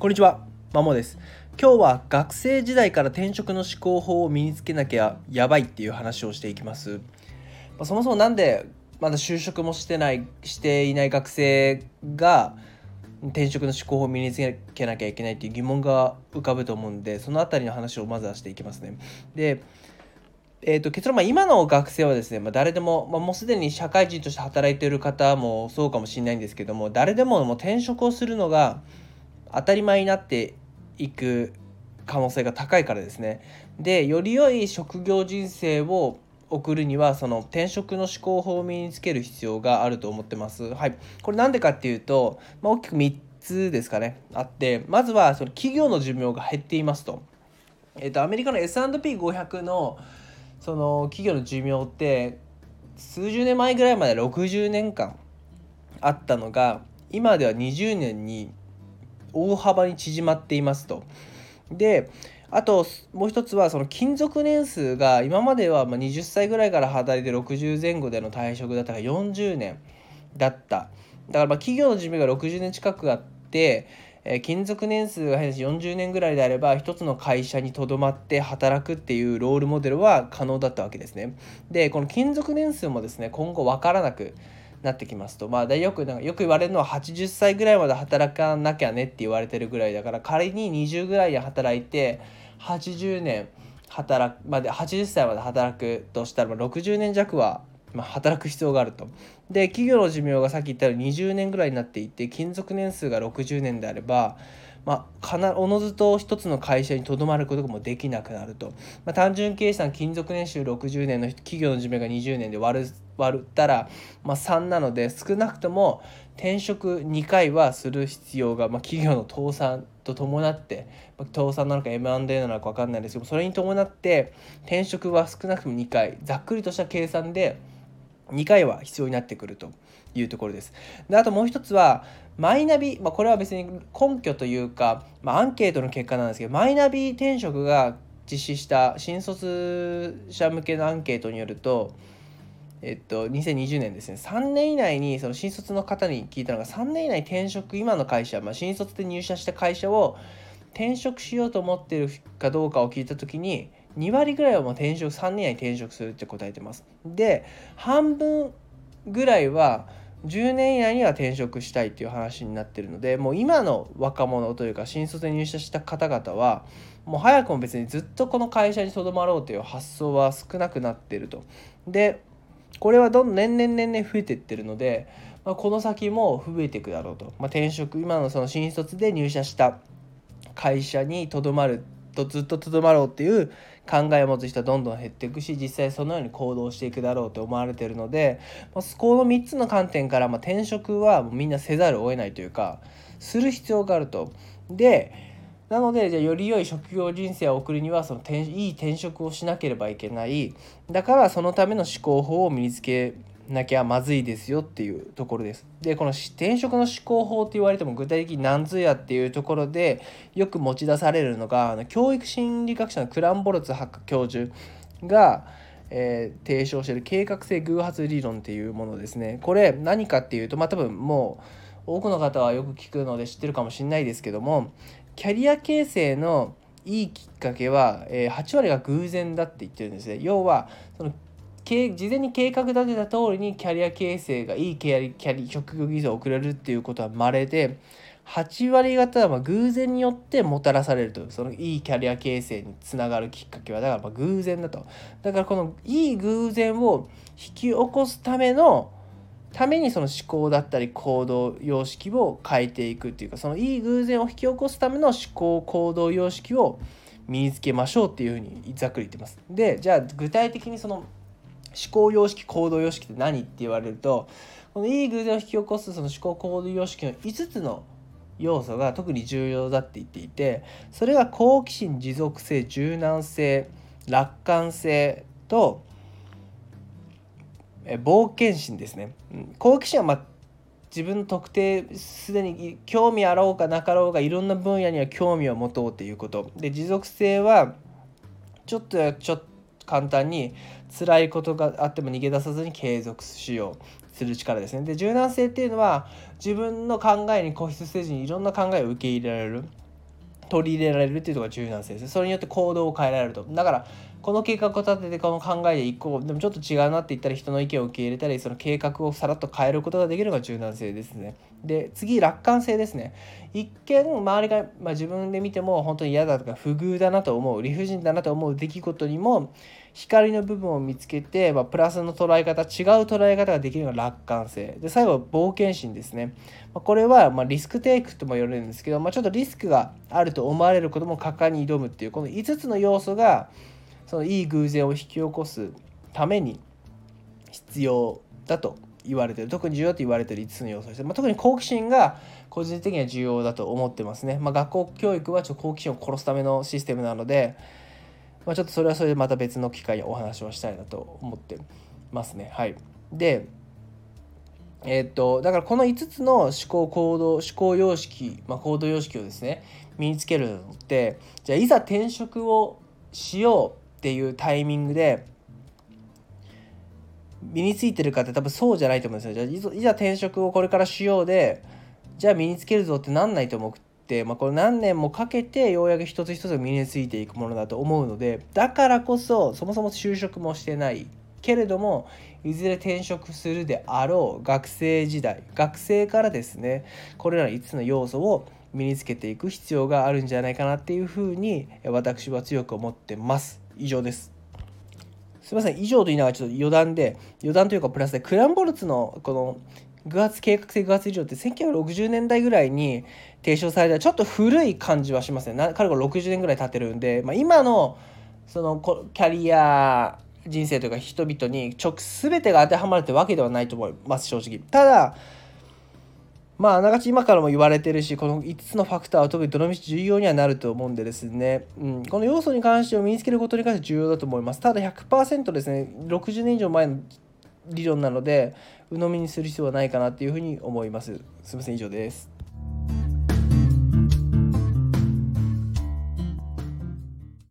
こんにちは、まもです。今日は学生時代から転職の思考法を身につけなきゃやばいっていう話をしていきます。ま、そもそも何でまだ就職もしてないしていない学生が転職の思考法を身につけなきゃいけないっていう疑問が浮かぶと思うんでその辺りの話をまずはしていきますね。でえーと、結論、まあ、今の学生はですね、まあ、誰でも、まあ、もうすでに社会人として働いている方もそうかもしれないんですけども誰でももう転職をするのが当たり前になっていく可能性が高いからですね。でより良い職業人生を送るにはその転職の思考法を身につける必要があると思ってます。はい、これなんでかっていうと、まあ、大きく3つですかねあってまずはその企業の寿命が減っていますと。えーと、アメリカの S&P500 のその企業の寿命って数十年前ぐらいまで60年間あったのが今では20年に大幅に縮まっていますと。であともう一つはその勤続年数が今までは20歳ぐらいから働いて60前後での退職だったら40年だった。だからま企業の寿命が60年近くあって、えー、勤続年数が変し40年ぐらいであれば一つの会社にとどまって働くっていうロールモデルは可能だったわけですね。でこの勤続年数もですね今後分からなくなってきますとまあよくなんかよく言われるのは80歳ぐらいまで働かなきゃねって言われてるぐらいだから仮に20ぐらいで働いて80年働くまで80歳まで働くとしたら60年弱はま働く必要があると。で企業の寿命がさっき言ったように20年ぐらいになっていて勤続年数が60年であればまあ、おのずと一つの会社にとどまることもできなくなると、まあ、単純計算勤続年収60年の企業の寿命が20年で割る割ったら、まあ、3なので少なくとも転職2回はする必要が、まあ、企業の倒産と伴って、まあ、倒産なのか M&A なのか分かんないですけどそれに伴って転職は少なくとも2回ざっくりとした計算で2回は必要になってくると。いうところです。であともう一つはマイナビ、まあ、これは別に根拠というか、まあ、アンケートの結果なんですけどマイナビ転職が実施した新卒者向けのアンケートによると、えっと、2020年ですね3年以内にその新卒の方に聞いたのが3年以内転職今の会社、まあ、新卒で入社した会社を転職しようと思ってるかどうかを聞いた時に2割ぐらいはもう転職3年以内に転職するって答えてます。で半分ぐらいは10年以内には転職したいっていう話になってるのでもう今の若者というか新卒で入社した方々はもう早くも別にずっとこの会社にとどまろうという発想は少なくなってると。でこれはどんどん年々年々増えてってるので、まあ、この先も増えていくだろうと、まあ、転職今のその新卒で入社した会社にとどまるとずっととどまろうっていう考えを持つ人はどんどん減っていくし実際そのように行動していくだろうと思われているので、まあ、この3つの観点から、まあ、転職はもうみんなせざるを得ないというかする必要があると。でなのでじゃより良い職業人生を送るにはその転いい転職をしなければいけないだからそのための思考法を身につけなきゃまずいですよっていうところです。でこの転職の思考法って言われても具体的に何ぞやっていうところでよく持ち出されるのが教育心理学者のクランボルツ博教授が、えー、提唱してる計画性偶発理論っていうものですね。これ何かっていうとまあ多分もう多くの方はよく聞くので知ってるかもしれないですけどもキャリア形成のいいきっかけは、えー、8割が偶然だって言ってるんですね。要はその事前に計画立てた通りにキャリア形成がいいキャリキャリ職業技術を送れるっていうことは稀で8割方はま偶然によってもたらされると。そのいいキャリア形成につながるきっかけは。だからま偶然だと。だからこのいい偶然を引き起こすためのためにその思考だったり行動様式を変えていくっていうかそのいい偶然を引き起こすための思考行動様式を身につけましょうっていうふうにざっくり言ってます。でじゃあ具体的にその思考様式行動様式って何って言われるとこのいい偶然を引き起こすその思考行動様式の5つの要素が特に重要だって言っていてそれが好奇心持続性柔軟性楽観性と冒険心ですね。好奇心はまあ自分の特定すでに興味あろうかなかろうがいろんな分野には興味を持とうということで持続性はちょっとやちょっと簡単に辛いことがあっても逃げ出さずに継続しようする力ですね。で柔軟性っていうのは自分の考えに固執せずにいろんな考えを受け入れられる。取り入れられるっていうのが柔軟性ですそれによって行動を変えられるとだからこの計画を立ててこの考えでいこうでもちょっと違うなって言ったら人の意見を受け入れたりその計画をさらっと変えることができるのが柔軟性ですね。で次楽観性ですね。一見周りが、まあ、自分で見ても本当に嫌だとか不遇だなと思う理不尽だなと思う出来事にも光の部分を見つけて、まあ、プラスの捉え方違う捉え方ができるのが楽観性。で最後冒険心ですね、まあ、これはまリスクテイクとも言われるんですけど、まあ、ちょっとリスクがあると思われることも果敢に挑むっていうこの5つの要素がそのいい偶然を引き起こすために必要だと言われてる。特に重要と言われてる5つの要素です、まあ、特に好奇心が個人的には重要だと思ってますね、まあ、学校教育はちょっと好奇心を殺すためのシステムなので、まあ、ちょっとそれはそれでまた別の機会にお話をしたいなと思ってますね。はい。でえー、っとだからこの5つの思考行動思考様式、まあ、行動様式をですね身につけるのってじゃあいざ転職をしようっていうタイミングで身についてるかって多分そうじゃないと思うんですよ。じゃあいざ転職をこれからしようでじゃあ身につけるぞってなんないと思って、まあ、これ何年もかけてようやく一つ一つ身についていくものだと思うのでだからこそそもそも就職もしてないけれどもいずれ転職するであろう学生時代学生からですねこれらの5つの要素を身につけていく必要があるんじゃないかなっていうふうに私は強く思ってます。以上です。すみません。以上と言いながらちょっと余談で余談というかプラスでクランボルツのこの偶発計画性偶発以上って1960年代ぐらいに提唱されたちょっと古い感じはしますね彼が60年ぐらい経ってるんで、まあ、今のそのキャリア人生というか人々に直全てが当てはまるってわけではないと思います正直。ただまああながち今からも言われてるしこの5つのファクターは特にどのみち重要にはなると思うんでですね、うん、この要素に関してを身につけることに関して重要だと思います。ただ100%ですね。60年以上前の理論なので鵜呑みにする必要はないかなっていうふうに思います。すいません。以上です。